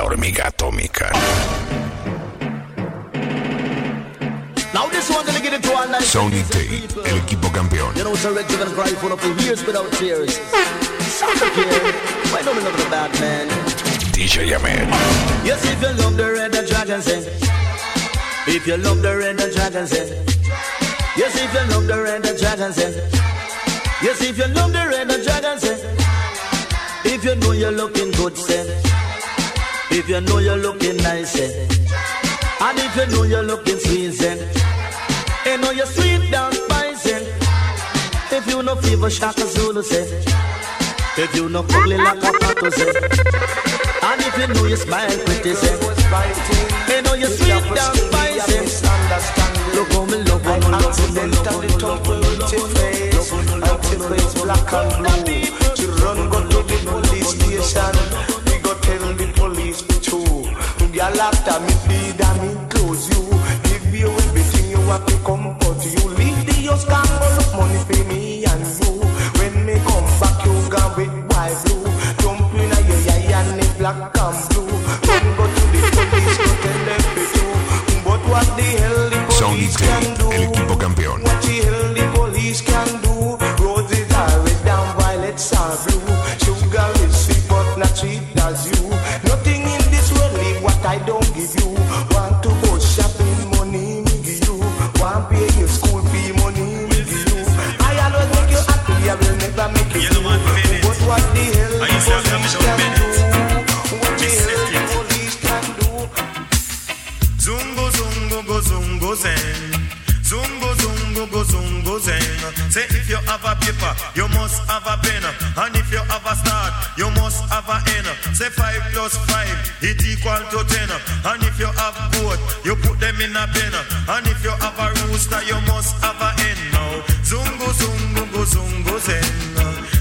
La hormiga atómica. Now this one gonna get it to all night. Sony Day, el equipo campeón. You know, so Red gonna cry full of years without tears. Stop up here. Why don't we love the bad man? DJ Ameth. Yes, if you love the red the dragon sing. If you love the red the dragon sing. Yes, if you love the red the dragon sing. Yes, if you love the red the dragon sing. If you know you're looking good, say. If you know you're looking nice, say. And if you know you're looking sweet. You know you're sweet down spicy. If you no fever, shaka Zulu, say. If you no ugly like a pato, say. And if you know you smile pretty, say. You know you're sweet down spicy. Look how me love you, me love you, me love you, me love you, me love you, me love you, me love you, black and blue. She run go to the police station. We go tell the police too. After me feed and me close you. Give you everything you want to come but you leave the house can go money for me and you. When me come back you gone with white blue. Jump in a your eye and black and blue. Run go to the police go tell them to. But what the hell the police can do? el equipo campeón. Zungo go zungo zeng. Zungo zungo go zungo zeng. Say if you have a paper, you must have a pen. And if you have a start, you must have a end. Say five plus five, it equal to ten. And if you have both, you put them in a pen. And if you have a rooster, you must have a hen. Now zungo zungo go zungo zeng.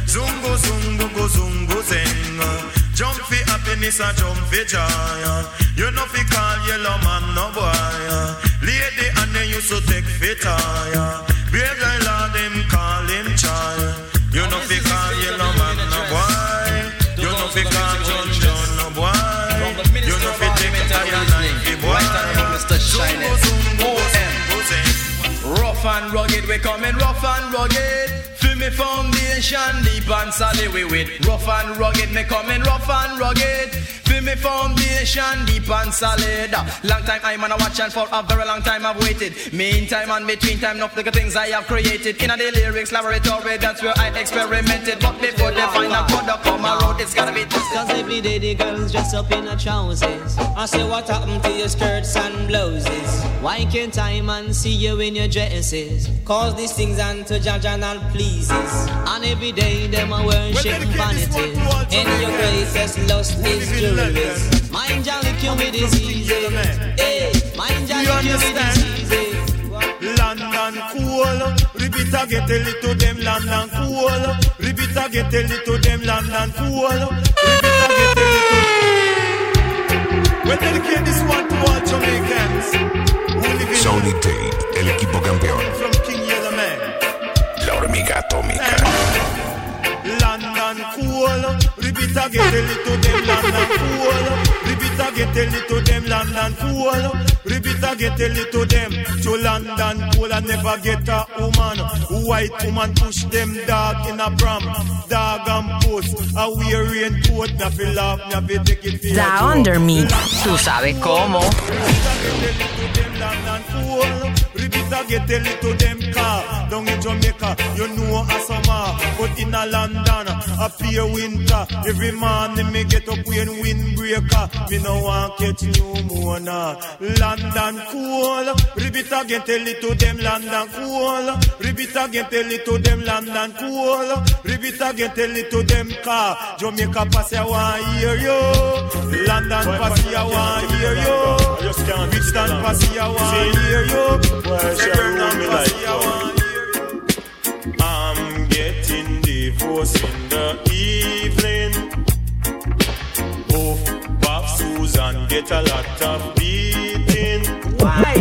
Zungo zungo go zungo zeng. Jump for happiness and jump for joy. You know fi call yellow man no boy. Lady and they used to take fit tire. Brave guy lord them call him child. You know fi call yellow man no boy. You know fi call John John no boy. You know fi take iron knife fi boy. Mr. Zungo, OM. Rough and rugged, we coming rough and rugged. Feel me foundation deep and solid we with rough and rugged. Me coming rough and rugged. Feel me foundation deep and solid. Long time I'm on a watch and for a very long time I've waited. Meantime and between time, enough the things I have created. In a the lyrics laboratory, that's where I experimented. But before they find a product come around, it's gotta be tested. Cause every day the girls dress up in a trousers. I say what happened to your skirts and blouses? Why can't I man see you in your dresses? These things unto Jajanal pleases. And every day them a worship dedicate this vanity. In your Jamaicans. greatest lust is Living jewelries. Mind you lick you with disease. King Yellowman. Hey, mind you You lick you with understand? disease. London cool. Repeat again, tell it to them London cool. Repeat again, tell it to them London cool. Repeat again, tell it to We dedicate this one to all Jamaicans who Sony Day, el equipo campeón. Cool. Repeat again, tell it to them London cool. Repeat again, tell it to them London cool. Repeat again, tell it to them to London cool. I never get a woman. White woman push them dog in a pram. Dog and post. A wear raincoat. Me feel laugh. Me feel take it for a Da joke. Undermix. Tú sabes cómo. Tell it to them car. Down in Jamaica, you know a summer But in a London, a pure winter Every morning me get up when windbreaker Me no want catch pneumonia London cool Repeat again, tell it to them London cool. Repeat again, tell it to them London cool. Repeat again, tell it to them car. Jamaica pass I want hear you London pass I want hear you Bridgeton pass I want hear you Birmingham pass I want hear you I'm getting divorced in the evening. Oh, Bob Susan get a lot of beating. Why?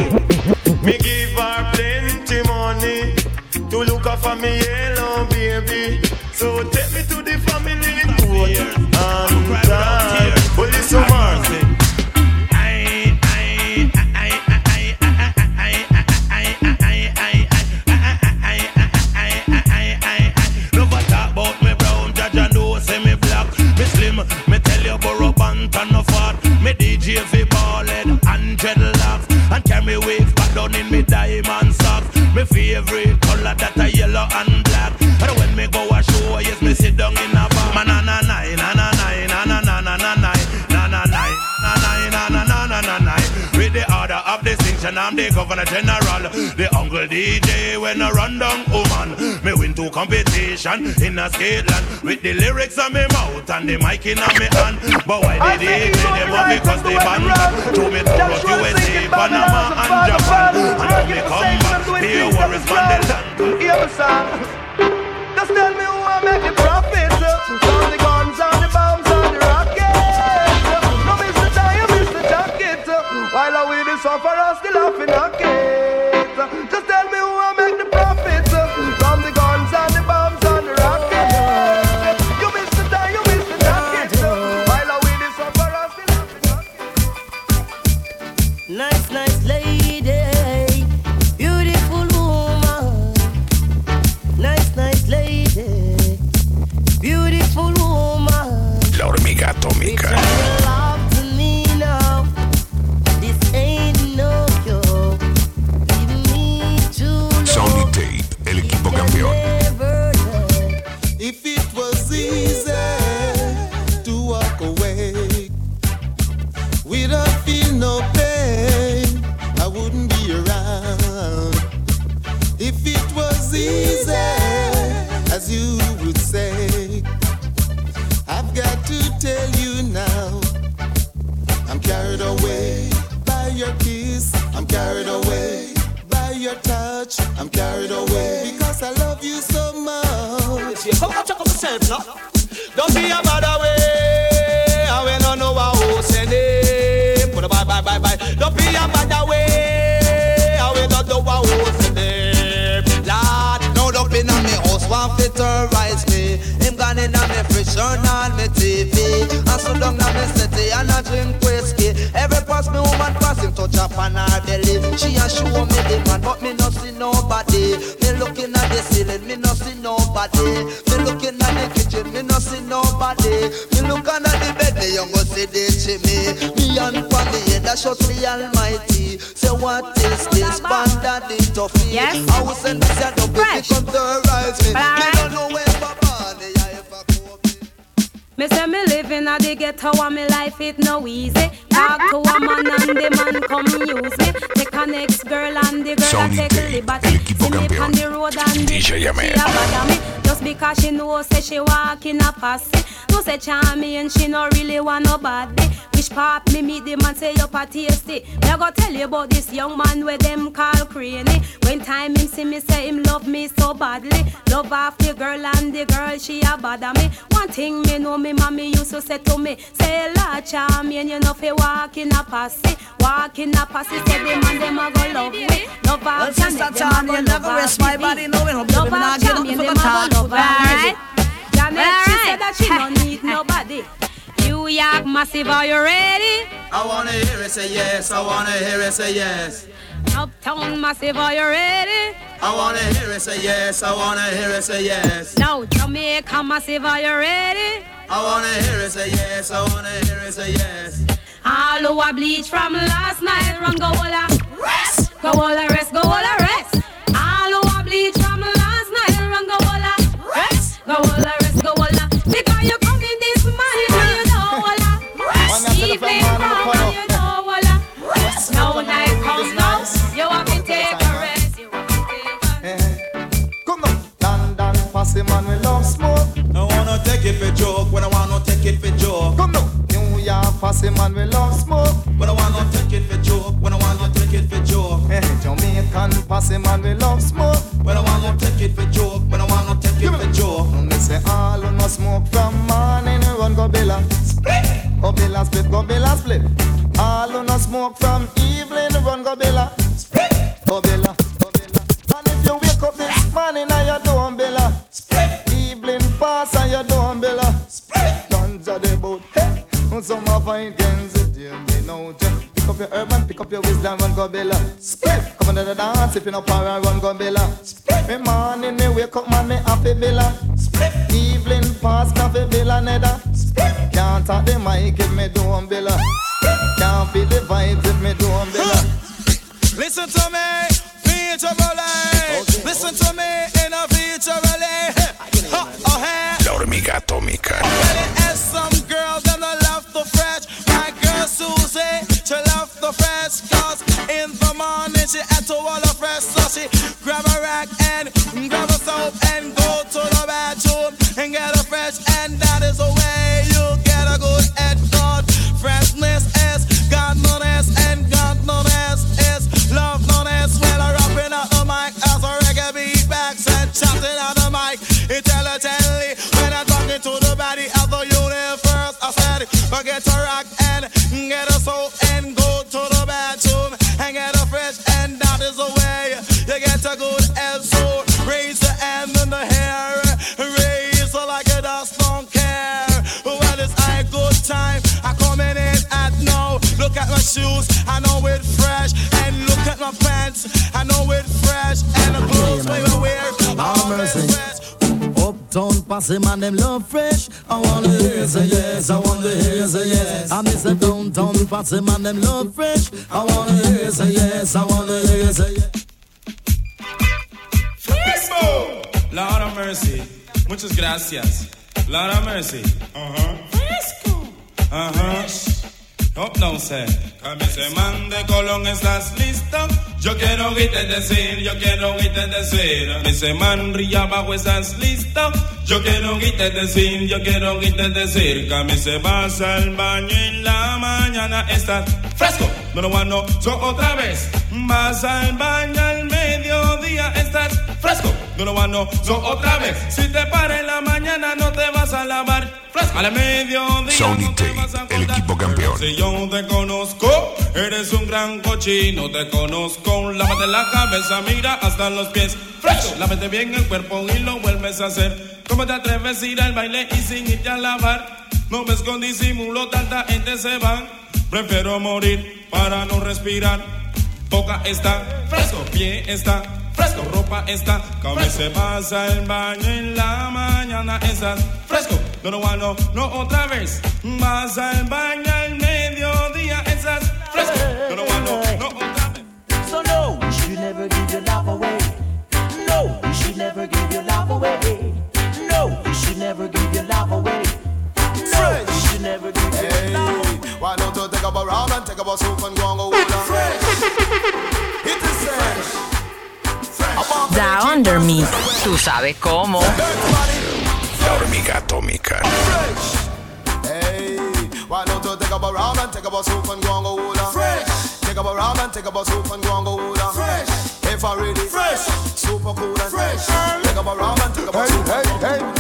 Me give her plenty money to look after me yellow baby. So take me to the family court and down in me diamond socks. My favorite color that a yellow and I'm the governor general. The uncle DJ when I run down woman. Me win two competition in a Scotland with the lyrics on me mouth and the mic in me hand. But why did they play them up because they ban To me to what USA, Panama and Japan. And when me come back, be a worries from the land. Hear me. Just tell me who I make the With the laughing at yourself now. Don't be a bad away. I will not know how to send it. Put a bye, bye, bye, bye. Don't be a bad away. I will not know how to send it. Lord, Now up in me house, one fit terrorize me. Him gone in me fridge, turn on me TV. And so down on me city and I drink whiskey. Every pass me woman pass him touch up on her belly. She a show me the man, but me not see nobody. Me looking at the ceiling, me not see nobody. Me looking nobody. Me looking at the bed, me young go see the chimney. Me and family, that shot me almighty. Say what is this? Banda the toffee. Yes. I will send this a double Fresh. come terrorize me. Me don't know where Papa Me say me living at the ghetto and me life it no easy. Talk to a man and the man come use me. Take an ex girl and the girl a Sony take Tape, liberty. See me on the road and DJ she a bother me. Just because she know say she walk in a posse. No say charming she no really want nobody. Which part me meet the man say you a tasty. Me a go tell you about this young man where them call cranny. When time him see me say him love me so badly. Love off the girl and the girl she a bother me. One thing me know me mommy used to say to me. Say me and you know fi walk in a posse. Walk in a posse say the man them a go love me. Love Sister Janet them a go never love rest my body, no, we don't Love believe in off our get up Janet for them the a go love me. Janet she said that she don't need nobody. New York massive, are you ready? I wanna hear it say yes. I wanna hear it say yes. Uptown massive, are you ready? I wanna hear it say yes. I wanna hear it say yes. Now Jamaica massive, are you ready? I wanna hear it say yes. I wanna hear it say yes. All who a bleach from last night, run go all rest, go all Posse man, we love smoke. When I wanna take it for joke. When I wanna take it for joke. Eh, Jamaican posse man, we love smoke. When I wanna take it for joke. When I wanna take it for joke. And me say all who no smoke from morning, run go billa. Split, go billa split, go billa split. All who no smoke from evening, run go billa. Split, go billa, go billa. And if you wake up this morning and you don't billa. Split, evening pass and you don't billa. Split, guns are the boat. Hey, some of my up your herb and pick up your wisdom, run go billa. Split, come on to the dance if you no power, run go billa. Split, me morning me wake up man, me happy billa. Split, evening pass, me happy billa nether. Split, can't talk the mic if me billa. Split, can't feel the vibes if me don't billa. Listen to me, featurely. Listen to me busting on the mic. Intelligent posse man them love fresh. I wanna hear say yes, I wanna hear say yes. I miss a downtown posse man them love fresh. I wanna hear say yes, I wanna hear say yes. Fresco! Lord of mercy. Muchas gracias. Lord of mercy. Uh huh. Fresco. Uh huh. Oh, no sé. A mí se mande Colón, ¿estás listo? Yo quiero oírte decir, yo quiero oírte decir. A mí se man Ría abajo, ¿estás listo? Yo quiero oírte decir, yo quiero oírte decir. Que a mí se vas al baño en la mañana, estás fresco. No lo no, so otra vez. Vas al baño al mediodía, estás fresco. No lo no, so otra vez. Si te pares en la mañana, no te vas a lavar. Fresco. Al mediodía. Sony T, el equipo campeón. Si yo te conozco, eres un gran cochino. Te conozco, lávate la cabeza, mira hasta los pies. Fresco. Lávate bien el cuerpo y lo vuelves a hacer. ¿Cómo te atreves a ir al baile y sin irte a lavar? No ves con disimulo, tanta gente se va. Prefiero morir para no respirar. Boca está fresco, pie está fresco, ropa está. Como se pasa el baño en la mañana, estás fresco. No, no, no, no otra vez. Vas al baño al mediodía, estás fresco. No, no, no, no otra vez. So no, you should never give your love away. No, you should never give your love away. No, you should never give your love away. No, you should never give your love away. Up a rum and take up a soup and go and go with Fresh. It is fresh. Da Under Me. Tú sabes cómo. La hormiga atómica. Hey, why don't you take up a rum and take up a soup and go and go with Fresh. Take up a rum and take up a soup and go and go with Fresh. If I ready, fresh, super cool and fresh. Take up a rum and take up a soup and go and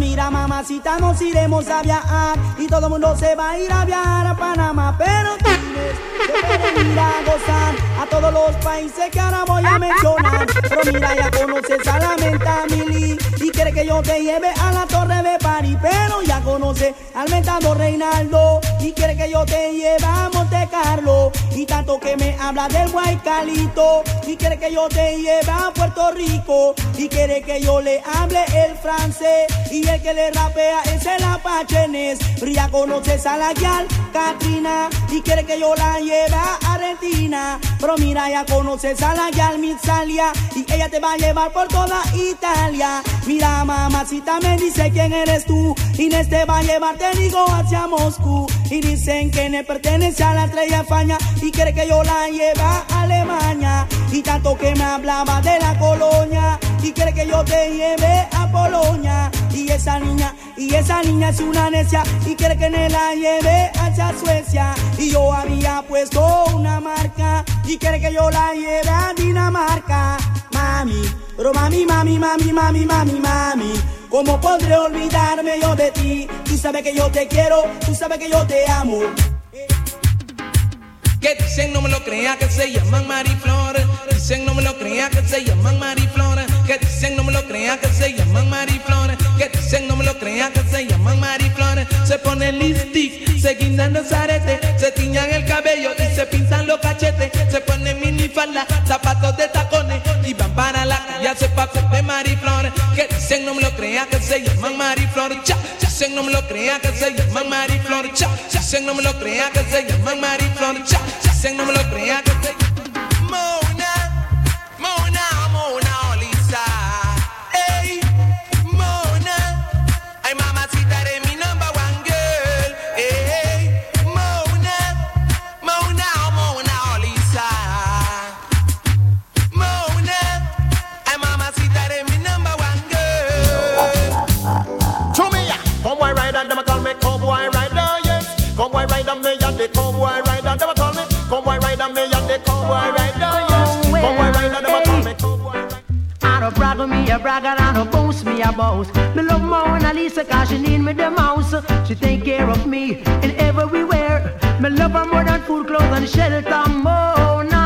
mira, mamacita, nos iremos a viajar y todo el mundo se va a ir a viajar a Panamá. Pero tienes que venir a gozar a todos los países que ahora voy a mencionar. Pero mira, ya conoces a la menta Mili y quiere que yo te lleve a la torre de París. Pero ya conoce al mentado Reinaldo y quiere que yo te lleve a Monte Carlo. Y tanto que me habla del Guaycalito y quiere que yo te lleve a Puerto Rico y quiere que yo le hable el francés y el que le rapea es el apachenes. Pero ya conoces a la guial Katrina y quiere que yo la lleve a Argentina. Pero mira, ya conoces a la guial Mitzalia y ella te va a llevar por toda Italia. Mira, mamacita me dice quién eres tú. Inés te va a llevar, te digo, hacia Moscú. Y dicen que me pertenece a la estrella Faña y quiere que yo la lleve a Alemania. Y tanto que me hablaba de la colonia y quiere que yo te lleve a Polonia. Y esa niña, y esa niña es una necia y quiere que me la lleve hacia Suecia. Y yo había puesto una marca y quiere que yo la lleve a Dinamarca. Mami, pero mami, mami, mami, mami, mami, mami. ¿Cómo podré olvidarme yo de ti? Tú sabes que yo te quiero, tú sabes que yo te amo. Que dicen no me lo crea que se llaman Mariflores. Dicen no me lo crea que se llaman Mariflores. Que dicen no me lo crea que se llaman Mariflores. Que dicen no me lo crea que se llaman Mariflores. Se pone lipstick, se guindan los aretes, se tiñan el cabello y se pintan los cachetes. Se ponen minifalda, zapatos de para la calle a hacer pasos de Mariflores. Que dicen no me lo crea que se llaman Mariflores. Cha, dicen no me lo crea que se llaman Mariflores. Cha, dicen no me lo crea que se llaman Mariflores. Cha, dicen no me lo crea que se Mona, don't brag on me, a brag and I don't boast me a boast. Me love Mona Lisa cause she need me the mouse. She take care of me in everywhere. Me love her more than food, clothes and shelter. Mona,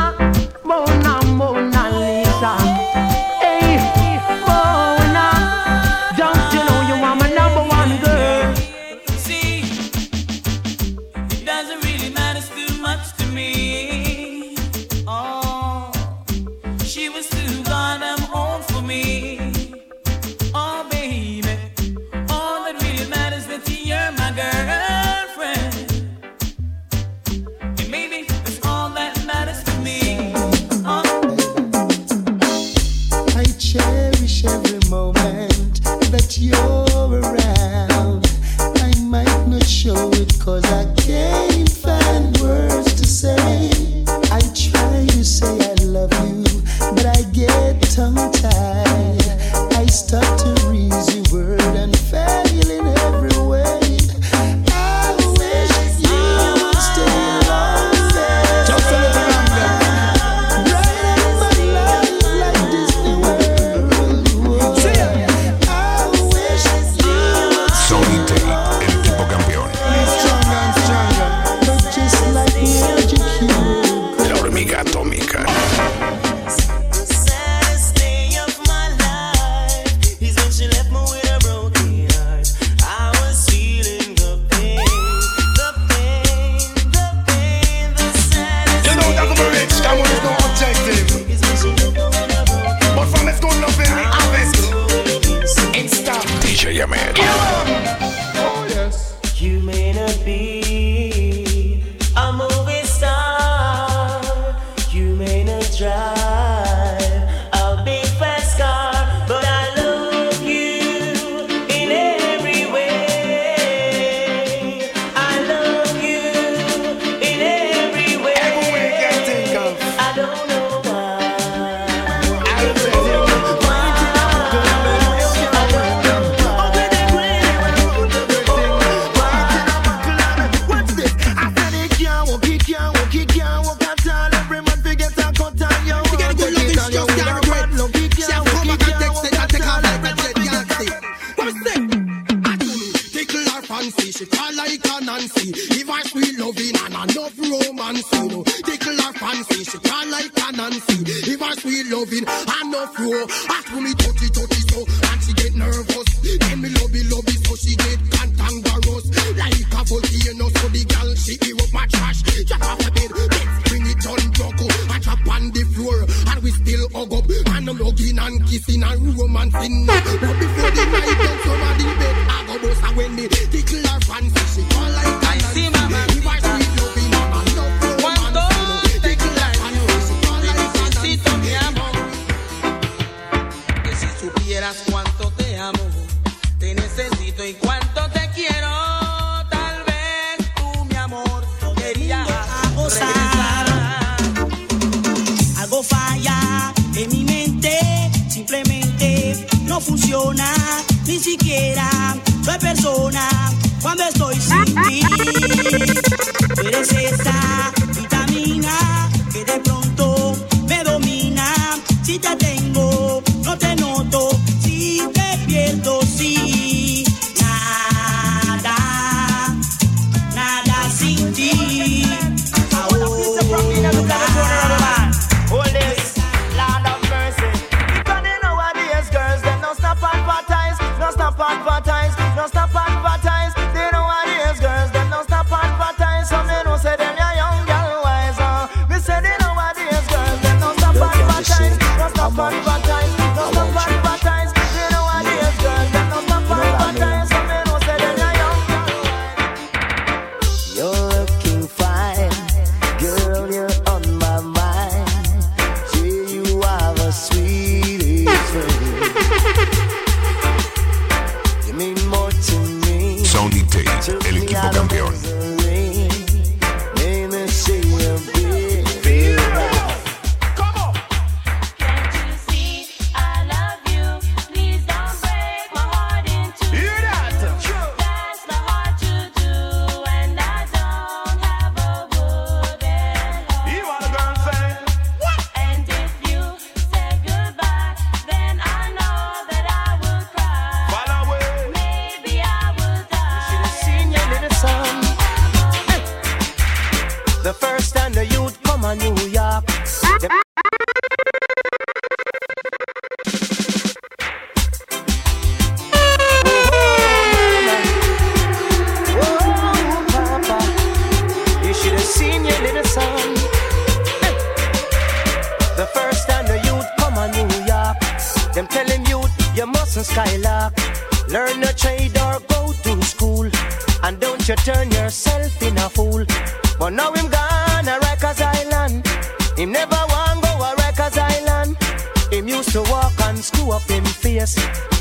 Him used to walk and screw up him face,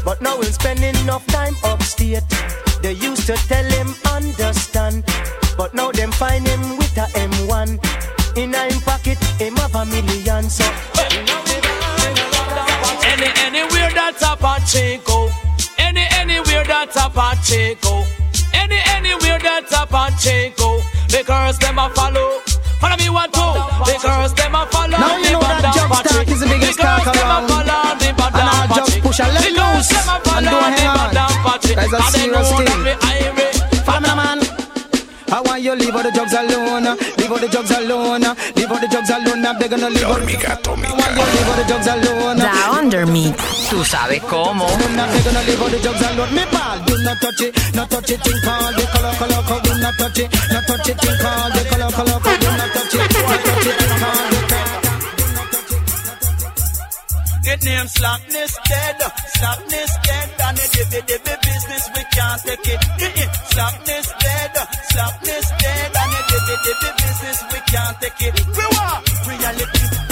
but now him spend enough time upstate. They used to tell him understand, but now them find him with a M1. In a him pocket, him have a million. So Any anywhere that's a Pacheco. Any anywhere that's a Pacheco. Any anywhere that's a Pacheco. The girls them a follow. Follow me one two. The girls them a follow. Now you know that I'll just push a let loose and don't hang on. That's a serious thing. Follow me, man. I want you leave all the drugs alone, uh. leave all the drugs alone, uh. leave all the drugs alone. I'm begging you leave all the drugs alone. I want you leave all the drugs alone. Uh. Da Under Me. Tú sabes cómo. I'm begging you leave all the drugs alone. Me pal, do not touch it, not touch it. Think all the color, color, color. Do not touch it, not touch it. Think all the color, color, color. Do not touch it, not touch it. Think all the color. Get name slackness dead, slackness dead, and the dibby dibby business we can't take it. Slackness dead, slackness dead, and the dibby dibby business we can't take it. We want reality,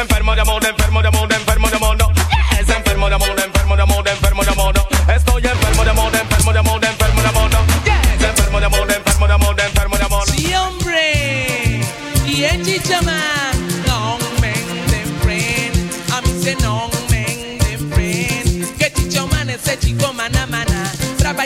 enfermo de amor, enfermo de amor, enfermo de amor, no. Es enfermo de amor.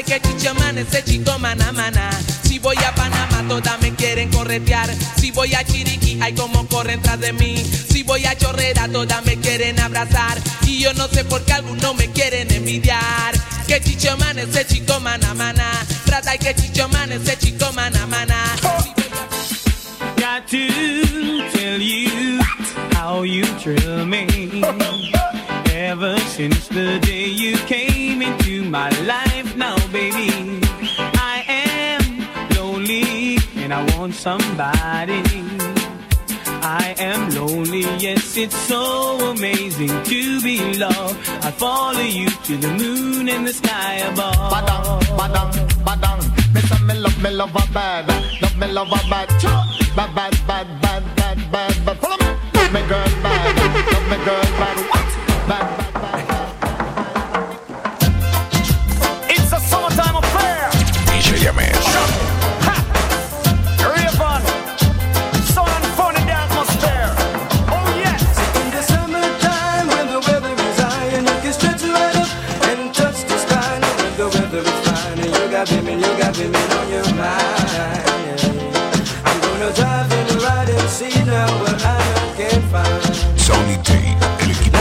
que chiche amanece chico mana mana. Si voy a Panamá todas me quieren corretear. Si voy a Chiriquí hay como corren tras de mí. Si voy a Chorrera todas me quieren abrazar. Y yo no sé por qué algunos me quieren envidiar. Que chiche amanece chico mana mana. Trata y que chiche amanece chico mana mana. Got to tell you how you thrill me. Ever since the day you came into my life now. baby. I am lonely and I want somebody. I am lonely, yes, it's so amazing to be loved. I follow you to the moon and the sky above. Badang, badang, badang. Me me love, me love a bad. Love me love a bad. Bad, bad, bad, bad, bad, bad, bad. Follow me. Love me girl bad. Love me girl bad. T, el equipo.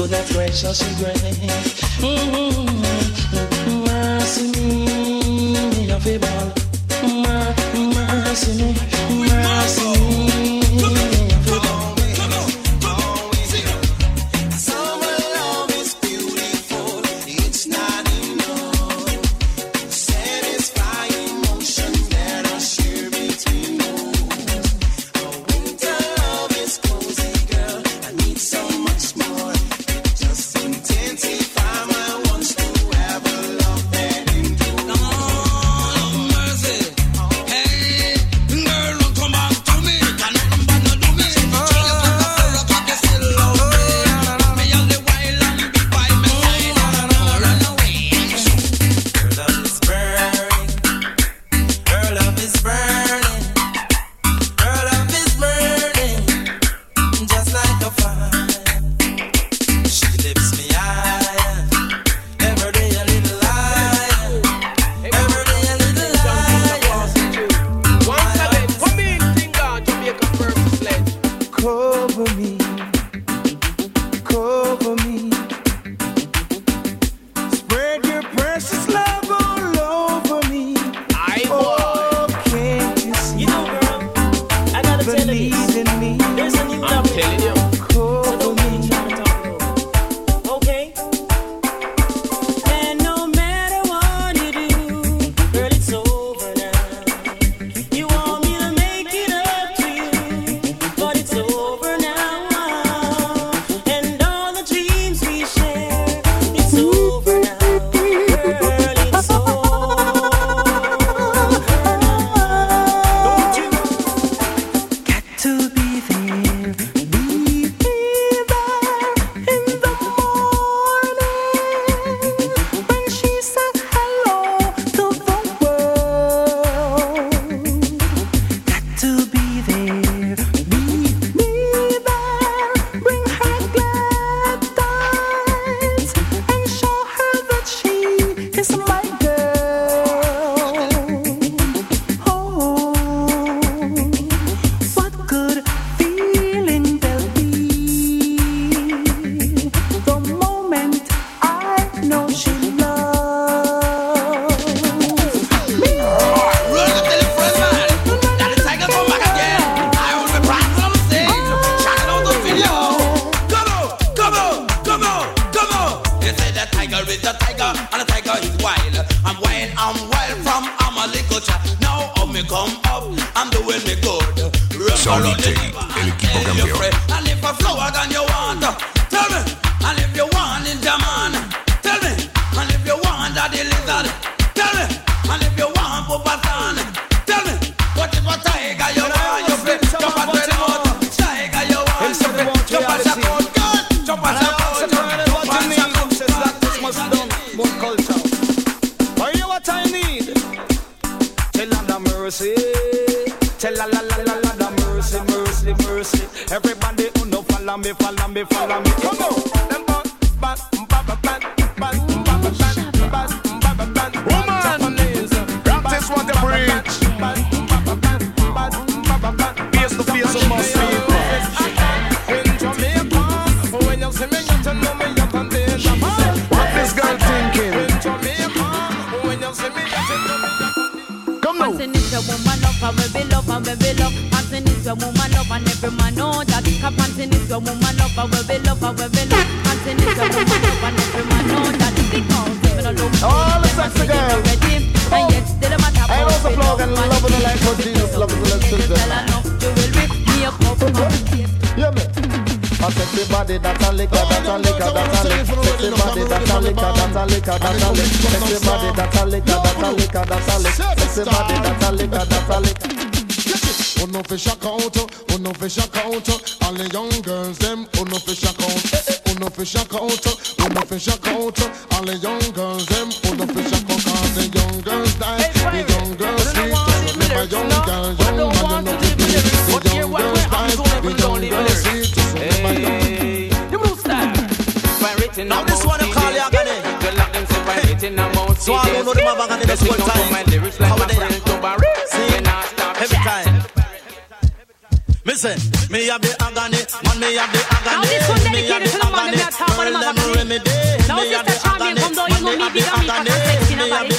goodness, gracious, and grace. Mm-hmm. Mercy me, me a favor. Mercy me. your woman love and every man know that. Cause panting is your woman lover, where we love and will be love. Panting is your woman lover. and every man know that. Because even a low all the sexy girls. And yet, they don't matter. I also blog and love the life of Jesus, love the love children. You will rip me up, up. Yeah, man. A sexy body that a liquor, that a liquor, that a liquor. Sexy body that a liquor, that a liquor, that a liquor. Sexy body that a liquor, that a liquor, that a liquor. Sexy body that a liquor, that a liquor fi shock out, oh no. All the young girls them, oh no fi shock out, oh no oh no. All the young girls them, oh no fi shock out. Cause the young girls die, the young girls sweet. Remember young girls, young man, you know fi be. The young girls die, the young girls sweet. Remember young. The blue. Now this one you call your granny. Swallow no the mother the school time. Me have the agony, man, me have the agony. Now this one dedicated to the man, that me a talk about him a me. Now sister Charmian, come down, you know me, bigger me, cause I'm sexy, nobody.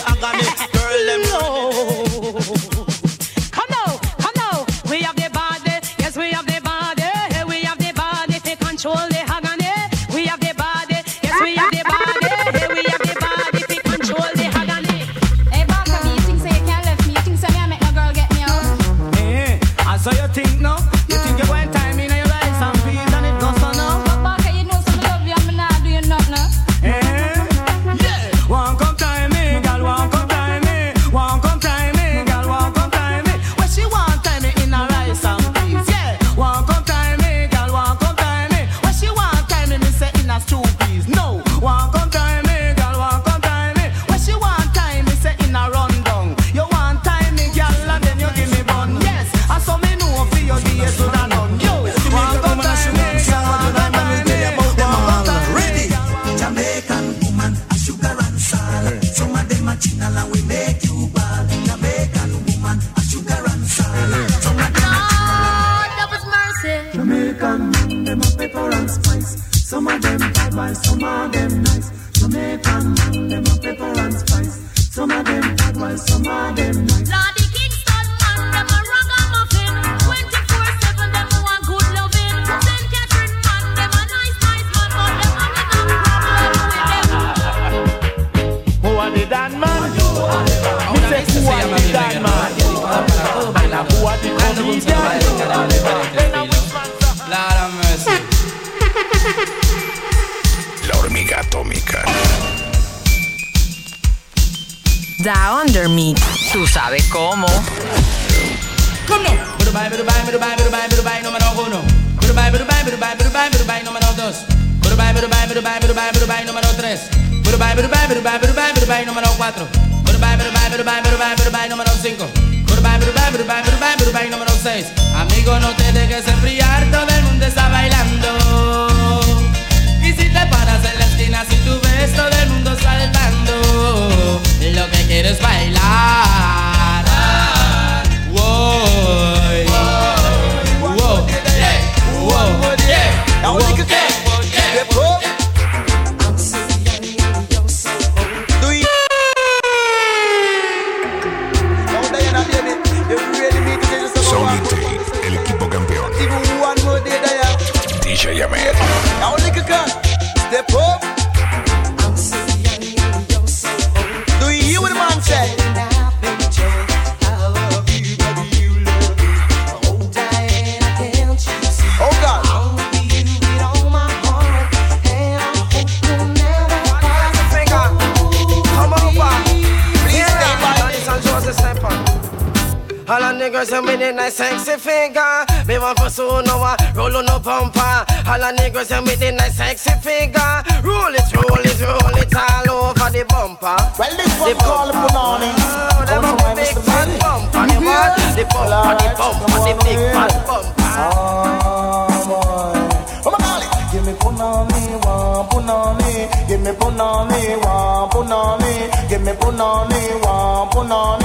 niggas and with the nice sexy figure. Roll it, roll it, roll it all over the bumper. Well, this one call the punani. Oh, them big fat bumper. The what? The bumper, the bumper, the big fat bumper. Oh, boy. Oh, my darling. Give me punani, one punani. Give me punani, one punani. Give me punani, one punani.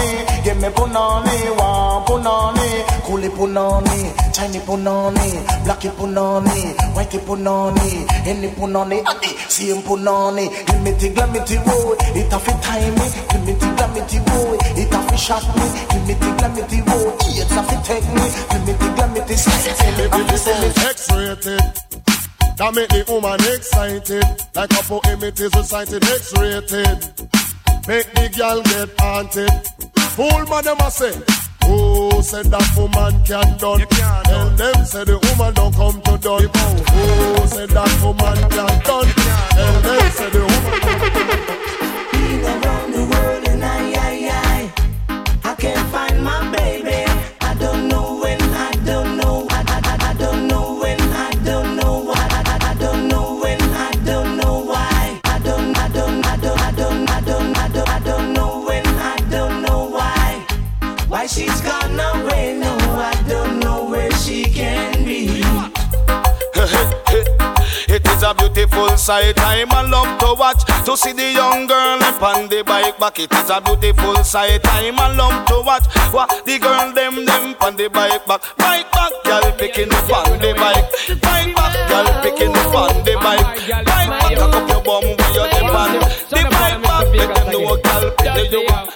Sine punani, wan punani, coolie punani, Chini punani, blacki punani, whitey punani, any punani, adi, same punani. Glimity glamity boy, it a fit time me. Glimity glamity boy, it a fit shot me. Glimity glamity boy, it a fit take me. Glimity glamity, sexy, X-rated. That make the woman excited Like a poem it is recited X-rated Make the girl get haunted Fool man, them a say. Who said that woman can done? Tell them say the woman don't come to done. Who said that woman can done? Tell them say the woman. Been around the world and I. beautiful sight. I'm a love to watch to see the young girl upon the bike back. It is a beautiful sight. I'm a love to watch what the girl them them on the bike back. Bike back, girl picking up on the bike. Bike back, girl picking up on the bike. Bike back, cock up your bum with your dem on. The bike back, make them know, girl, picking you up.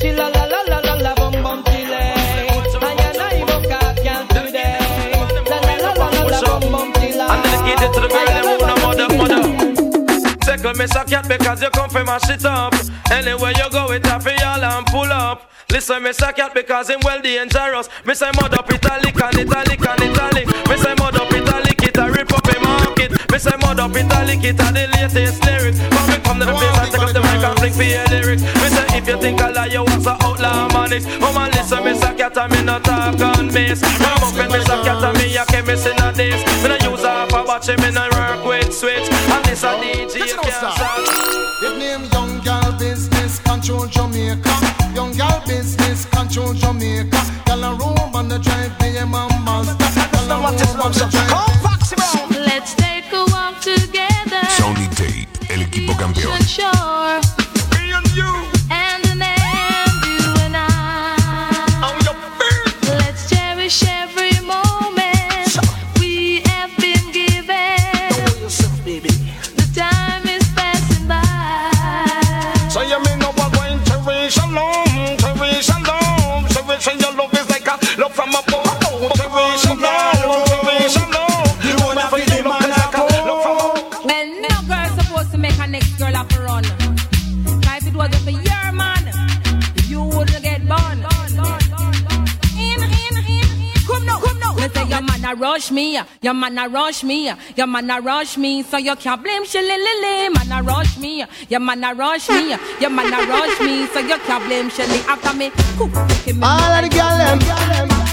Chilla la la la la la bum bum chilla. And dedicate it to the girl Second miss a cat because you come from my shit up. Anywhere you go, it happy y'all and pull up. Listen, miss a cat because him well dangerous. Me say mud up italic and italic and italic. Me say mud up italic, it a rip up a market. Me say mud up italic, it a the latest lyric. Come me come to the place and take up the mic and fling for your lyric. Me say if you think I lie, you was a outlaw manix. Oh man, listen, miss a cat and me no talk on bass. Come up and miss a cat and me a chemist in a days. Me no use half a watch, me no work with switch. And this a DJ you can't stop. It name Young Gal Business Control Jamaica. Young Gal Business Control Jamaica. Gal a room on the drive, be a mama's. Gal a room on the drive. Let's Sony Tape, el equipo campeón. Me, uh, your man a rush me, uh, your man a rush me, so you can't blame Shelly Man a rush me, uh, your man a rush me, your man a rush me, so you can't blame Shelly after me. Cook, give me All of the girl them,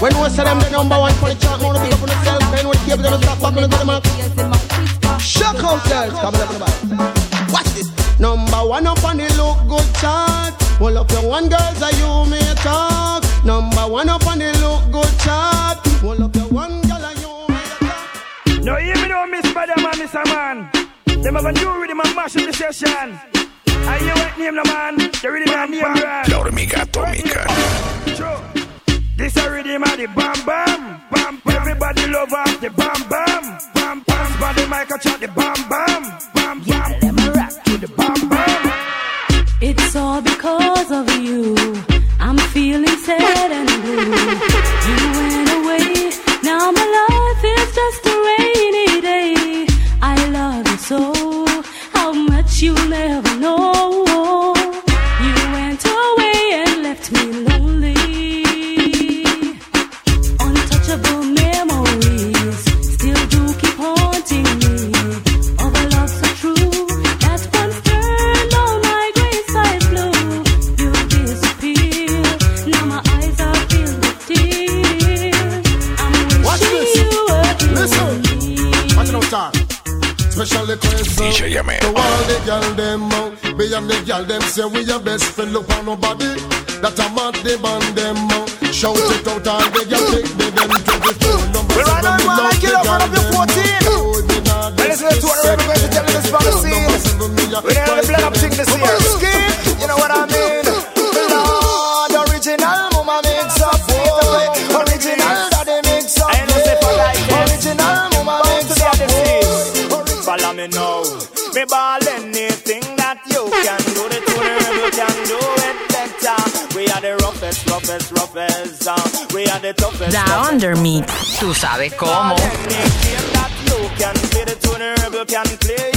when most of them the number one for the chart, want to pick up on themselves, then when the cable them stop back on the mark. Shock ourselves, come on, come on. Watch this. Number one up on the look good chart. Well up your one girls are you may talk. Number one up on the look good chart. Well up your one girl are you No, hear me now, Miss Madam and Mr. Man. Them have a new rhythm and mash up the session. And you ain't name the man, you really not name brand. La hormiga atómica. This a rhythm of the bam bam, bam bam. Everybody love off the bam bam, bam bam. Body mic a chat the bam bam, bam bam. Let me rock to the bam bam. It's all because of you. I'm feeling sad and blue. You went away. Now my life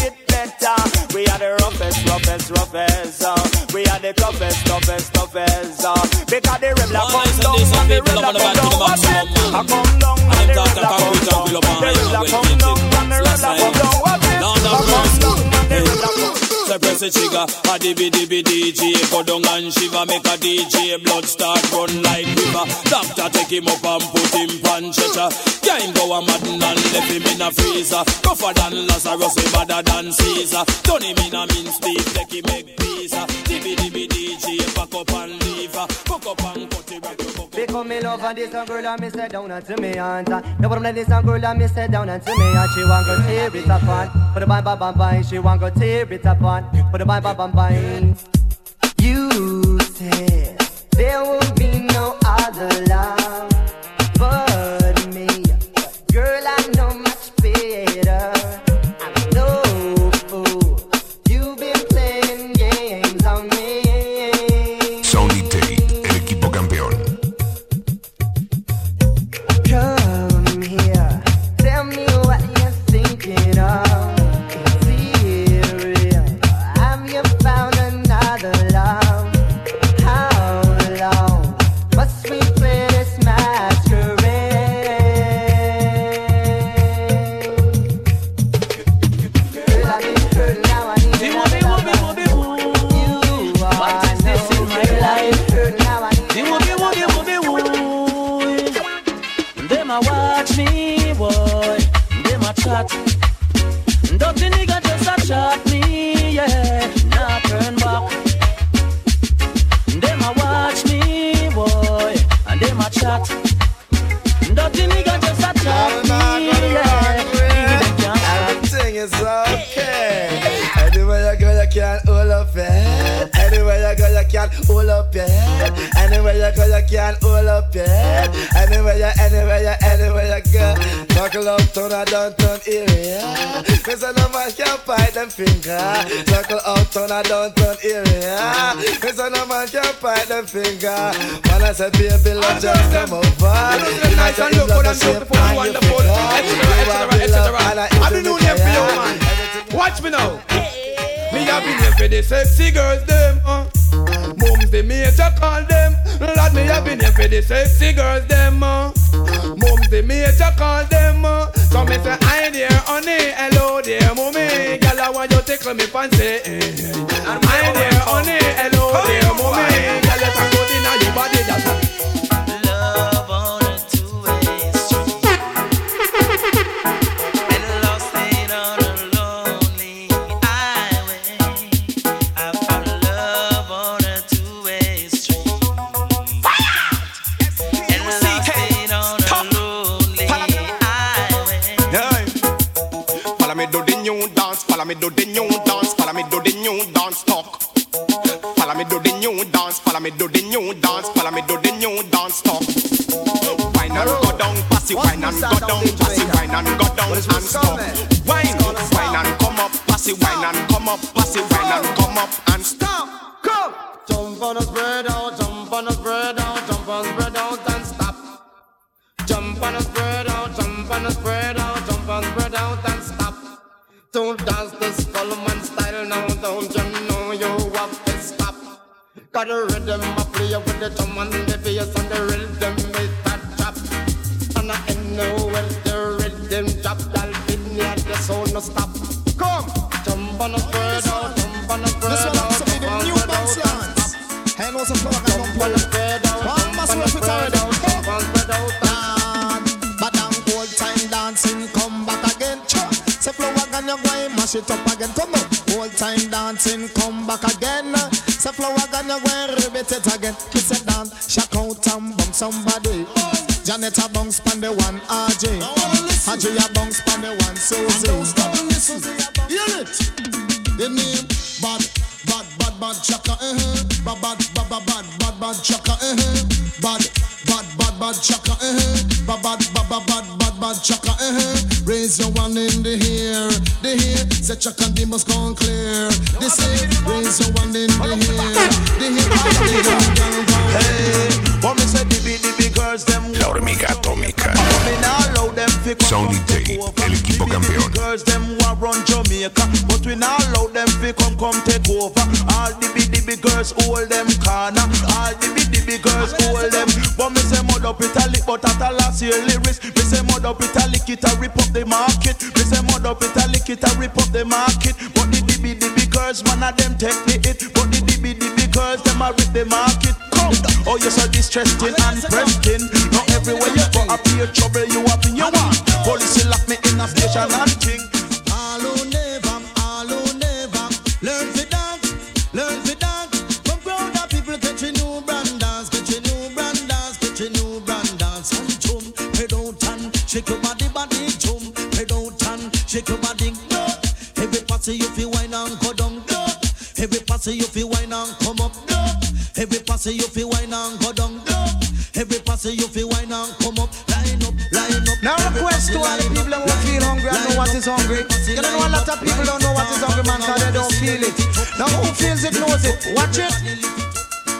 it better. We are the roughest, roughest, roughest. Uh, we are the toughest, toughest, toughest. Uh, because the rebel comes down and the rebel come down. What's it? I come down and the rebel come down. The rebel come down and the rebel come down. What's it? I come down and the rebel come down. Say press the trigger. A dibby DJ go down and shiver, make a DJ blood river. Doctor him up and put him on stretcher. Yeah, him go a madden and left him in a freezer. Tougher than Lazarus, way badder than Caesar. Turn him in a mince beef, take him make pizza. Dibby dibby DJ, pack up and leave her. Cook up and cut it right. Because me love and this a girl and me say down and to me aunt No problem let this a girl and me say down and to me and she want go tear it apart Put the bang bang bang bang She want go tear it apart Put the bang bang bang bang You said there will be no other love you go, you can hold up your head. Anywhere you, anywhere you, anywhere you go. Buckle up to the downtown area. Cause no man can fight them finger. Buckle up to the downtown area. Cause no man can fight them finger. When I say baby, love just come over. You nice and look good and beautiful and wonderful, etc., etc.. I've been doing them for you, man. Watch me now. Me have been here for the sexy girls, them. Uh. The major call them. Lord, me have been here for the sexy girls, them. Uh. Mums the major call them. Uh. So me say, hi there, honey, hello there, mommy. Girl, I want you tickle me fancy. Hi there, honey, hello there, mommy. Girl, if I go in your body, that's go down, pass it, wine and go down and stop. Wine, wine and come up, pass it, wine and come up, pass it, wine and come up and stop. Come! Jump on a spread out, jump on a spread out, jump on spread out and stop. Jump on a spread out, jump on a spread out, jump on spread out and stop. Don't dance the Skullman style now, don't you know you have to stop? Got a rhythm, I play with the drum and the bass and the rhythm know when the rhythm drop, be near the sound no stop. Come, jump on a spread out, jump on a spread This one out, to be the new spread out Banks and Yarns. Hey, no, some flower can don't a spread out, One must a work it spread already. out, jump on spread out. But I'm old time dancing, come back again. Cha. Say flow again, you go and mash it up again. Come RJ a bounce pan the one Susie. Don't is hungry. You don't know a lot of people don't know what is hungry, man, because they don't feel it. Now who feels it knows it. Watch it.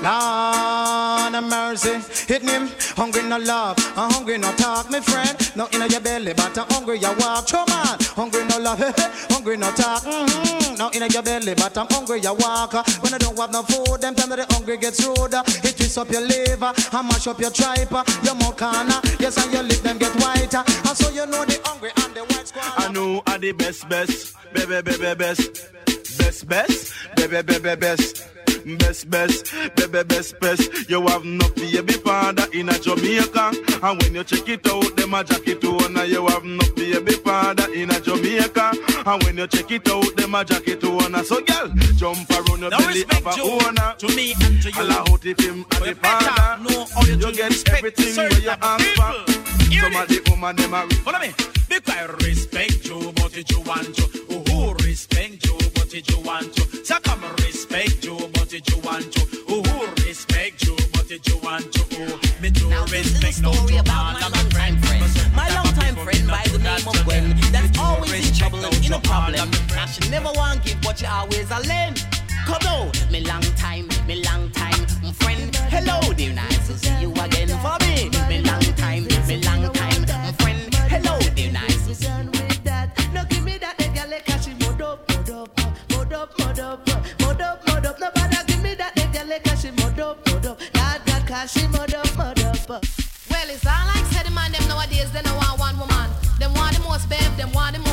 Lord have mercy, hit him. Hungry no love, I'm hungry no talk, my friend. No in your belly, but I'm hungry you walk. On, hungry no love, hungry no talk. Mm-hmm. No your belly, but I'm hungry you walk. When I don't have no food, them time that the hungry gets ruder. It twists up your liver, and mash up your tripe. Your corner, yes, and your lip them get whiter. And so you know the hungry and the white squad. I know are the best, best, baby, baby, best, best, best, baby, baby, best. Best, best, baby, best, best. You have no baby father in a Jamaica. And when you check it out, them a jacket on. You have no baby father in a Jamaica. And when you check it out, them a jacket on. So, girl, jump around your Now belly, respect a you owner. to me and to you. Allah out if him and the father. how you You get everything where you of ask for. Some of the woman, them a Follow me. Because I respect you, but it you want to. Oh, who respect you, but it you want to. Respect you, but it you want to. Oh, who respect you, but it you want to. Oh, me do respect no to man, I'm a friend. My longtime friend by the name of Gwen. That's always in trouble and in a problem. And she never want give but she always a lend Come on, me long time, me long time friend. Hello dear, nice to see you again cause she mud up, mud. Well, it's all like said man them nowadays, they don't want one woman. Them want the most babe, them want the most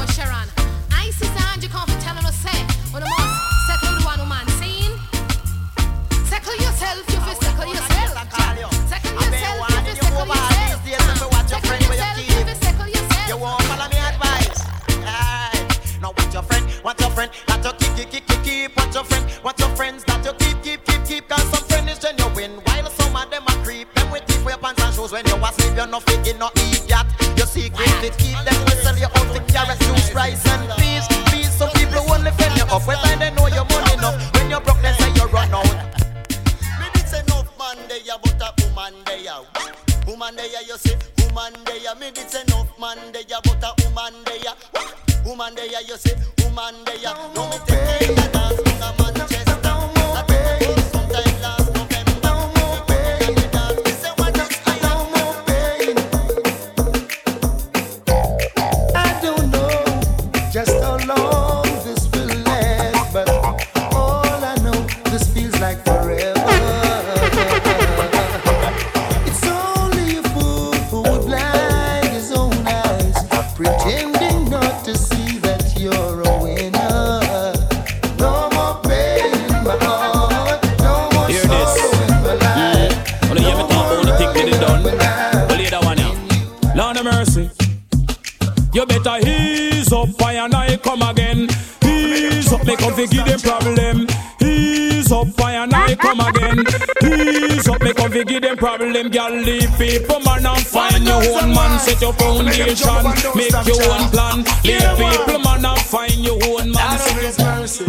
Set your foundation, make your own plan. Leave people, man, and find your own man. Out of His mercy,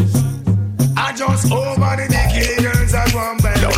I just over the dicky girls that one bed. La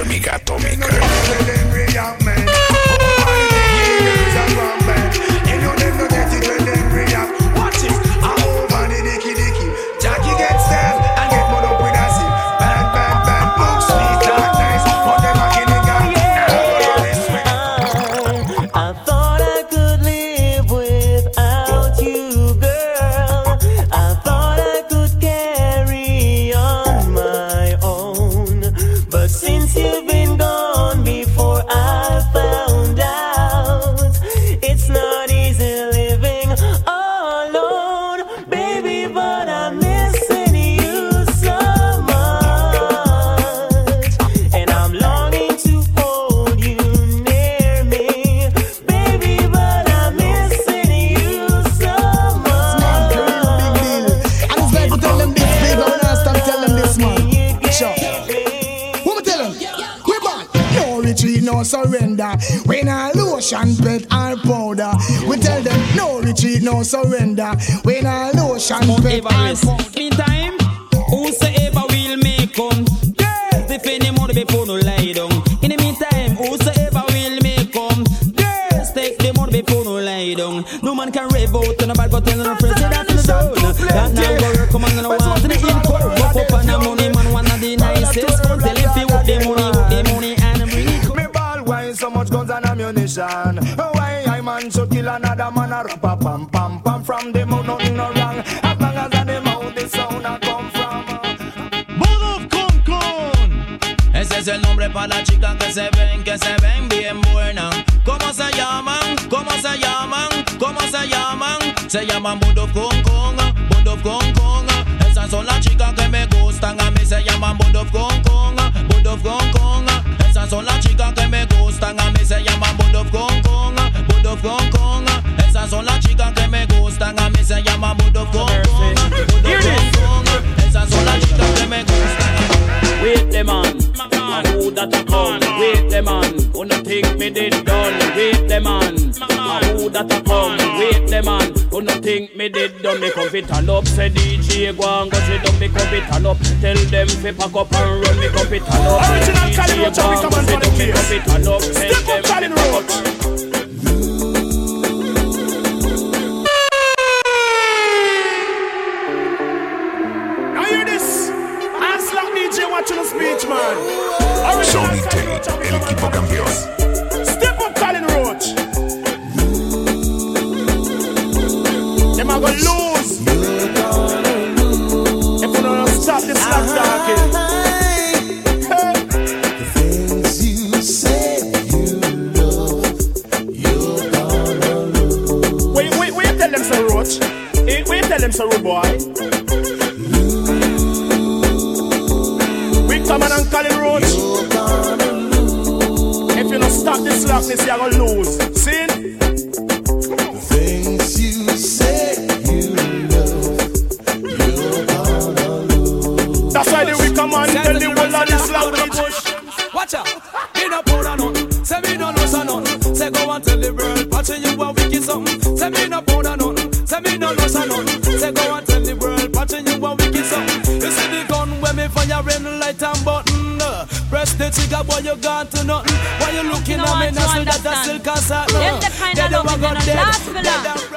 surrender. Que se ven, que se ven bien buenas. ¿Cómo se llaman? ¿Cómo se llaman? ¿Cómo se llaman? Se llaman Budov Kong Kong, Budov Kong Kong. Esas son las chicas que me gustan, a mí se llaman Budov Kong Kong, Budov Kong Kong. Esas son las chicas que me gustan, a mí se llaman Budov Kong Kong, Budov Kong Kong. Esas son las chicas que me gustan, a mí se llaman Budov Kong Kong, Budov Kong Kong. Esas son las chicas que me gustan. Wait the man, who that a come? Wait the man, who no think me did done? Wait the man, man, who that a come? Wait the man, who no think me did done? Me come fit turn up, say DJ go and go sit down. Me come fit turn up, tell them fi pack up and run. Me come fit turn up, Original Cali go we come go and sit for the down. Me case. come fit up, tell Step up, them Cali fi them so, rude boy. We come on and call it Roach. If you don't stop this slackness, you're gonna lose. See? Things you say you love, you're gonna lose. That's why we come on tell the whole of this slackness. Watch out, me no put a nothing. Say me no lose a nothing. Say go and tell the world, watching you a wicked something. Say me no put a nothing. Say me no lose a nothing. Say go and tell the world, watching you a wicked something. You see the gun when me fire in light and button. uh, Press the trigger, boy you gone to nothing. Why you looking You at me now? Say that I still can't. Them the kind of love is gonna last for long.